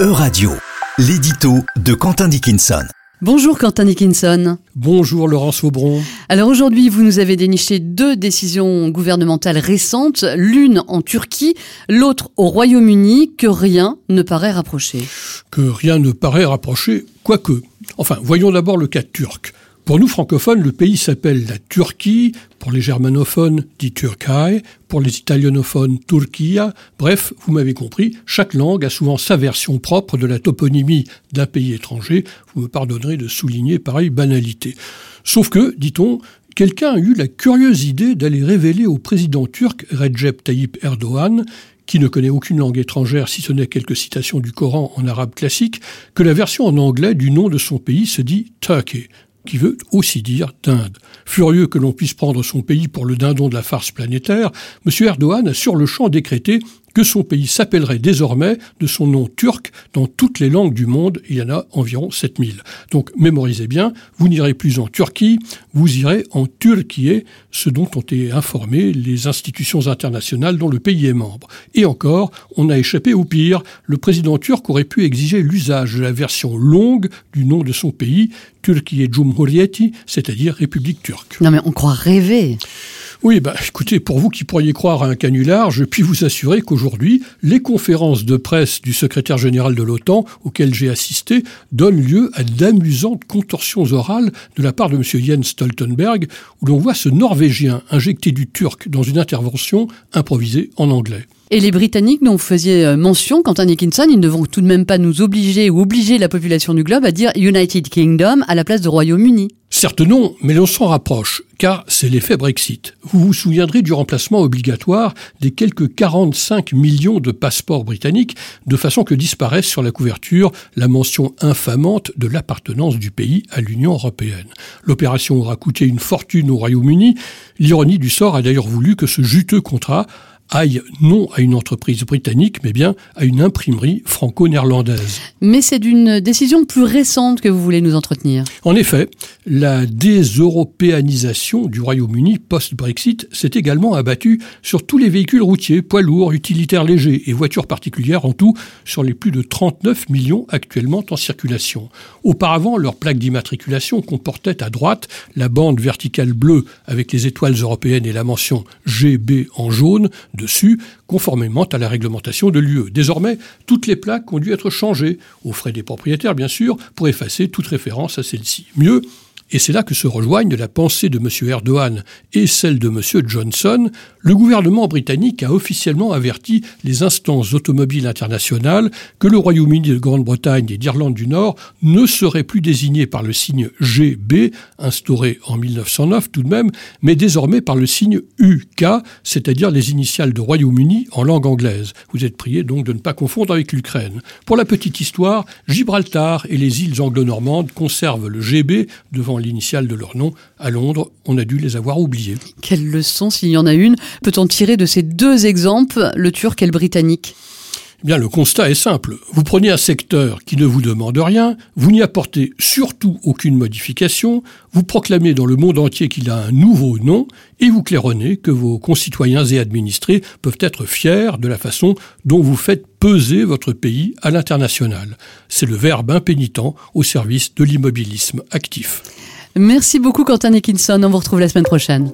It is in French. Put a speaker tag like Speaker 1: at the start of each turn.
Speaker 1: E-Radio, l'édito de Quentin Dickinson.
Speaker 2: Bonjour Quentin Dickinson.
Speaker 3: Bonjour Laurence Aubron.
Speaker 2: Alors aujourd'hui, vous nous avez déniché deux décisions gouvernementales récentes, l'une en Turquie, l'autre au Royaume-Uni, que rien ne paraît rapprocher.
Speaker 3: Que rien ne paraît rapprocher, quoique. Enfin, voyons d'abord le cas turc. Pour nous francophones, le pays s'appelle la Turquie, pour les germanophones dit Turkay, pour les italianophones Turquia. Bref, vous m'avez compris, chaque langue a souvent sa version propre de la toponymie d'un pays étranger. Vous me pardonnerez de souligner pareille banalité. Sauf que, dit-on, quelqu'un a eu la curieuse idée d'aller révéler au président turc Recep Tayyip Erdogan qui ne connaît aucune langue étrangère si ce n'est quelques citations du Coran en arabe classique, que la version en anglais du nom de son pays se dit Turkey, qui veut aussi dire dinde. Furieux que l'on puisse prendre son pays pour le dindon de la farce planétaire, M. Erdogan a sur le champ décrété que son pays s'appellerait désormais de son nom turc dans toutes les langues du monde. Il y en a environ 7000. Donc mémorisez bien, vous n'irez plus en Turquie, vous irez en Turquie, ce dont ont été informées les institutions internationales dont le pays est membre. Et encore, on a échappé au pire. Le président turc aurait pu exiger l'usage de la version longue du nom de son pays, Turquie Cumhuriyeti, c'est-à-dire République turque.
Speaker 2: Non mais on croit rêver.
Speaker 3: Oui, bah, écoutez, pour vous qui pourriez croire à un canular, je puis vous assurer qu'aujourd'hui, les conférences de presse du secrétaire général de l'OTAN, auxquelles j'ai assisté, donnent lieu à d'amusantes contorsions orales de la part de M. Jens Stoltenberg, où l'on voit ce Norvégien injecter du turc dans une intervention improvisée en anglais.
Speaker 2: Et les Britanniques dont vous faisiez euh, mention, Quentin Dickinson, ils ne vont tout de même pas nous obliger ou obliger la population du globe à dire United Kingdom à la place de Royaume-Uni.
Speaker 3: Certes non, mais l'on s'en rapproche, car c'est l'effet Brexit. Vous vous souviendrez du remplacement obligatoire des quelques 45 millions de passeports britanniques, de façon que disparaisse sur la couverture la mention infamante de l'appartenance du pays à l'Union européenne. L'opération aura coûté une fortune au Royaume-Uni. L'ironie du sort a d'ailleurs voulu que ce juteux contrat aille non à une entreprise britannique, mais bien à une imprimerie franco-néerlandaise.
Speaker 2: Mais c'est d'une décision plus récente que vous voulez nous entretenir.
Speaker 3: En effet, la déseuropéanisation du Royaume-Uni post-Brexit s'est également abattue sur tous les véhicules routiers, poids lourds, utilitaires légers et voitures particulières, en tout sur les plus de 39 millions actuellement en circulation. Auparavant, leur plaque d'immatriculation comportait à droite la bande verticale bleue avec les étoiles européennes et la mention GB en jaune, dessus, conformément à la réglementation de l'UE. Désormais, toutes les plaques ont dû être changées, aux frais des propriétaires bien sûr, pour effacer toute référence à celle-ci. Mieux, et c'est là que se rejoignent la pensée de M. Erdogan et celle de M. Johnson. Le gouvernement britannique a officiellement averti les instances automobiles internationales que le Royaume-Uni de Grande-Bretagne et d'Irlande du Nord ne seraient plus désignés par le signe GB, instauré en 1909 tout de même, mais désormais par le signe UK, c'est-à-dire les initiales de Royaume-Uni en langue anglaise. Vous êtes prié donc de ne pas confondre avec l'Ukraine. Pour la petite histoire, Gibraltar et les îles anglo-normandes conservent le GB devant l'initiale de leur nom. À Londres, on a dû les avoir oubliés.
Speaker 2: Quelle leçon, s'il y en a une, peut-on tirer de ces deux exemples, le turc et le britannique?
Speaker 3: Eh bien, le constat est simple. Vous prenez un secteur qui ne vous demande rien, vous n'y apportez surtout aucune modification, vous proclamez dans le monde entier qu'il a un nouveau nom, et vous claironnez que vos concitoyens et administrés peuvent être fiers de la façon dont vous faites peser votre pays à l'international. C'est le verbe impénitent au service de l'immobilisme actif.
Speaker 2: Merci beaucoup Quentin Nickinson, on vous retrouve la semaine prochaine.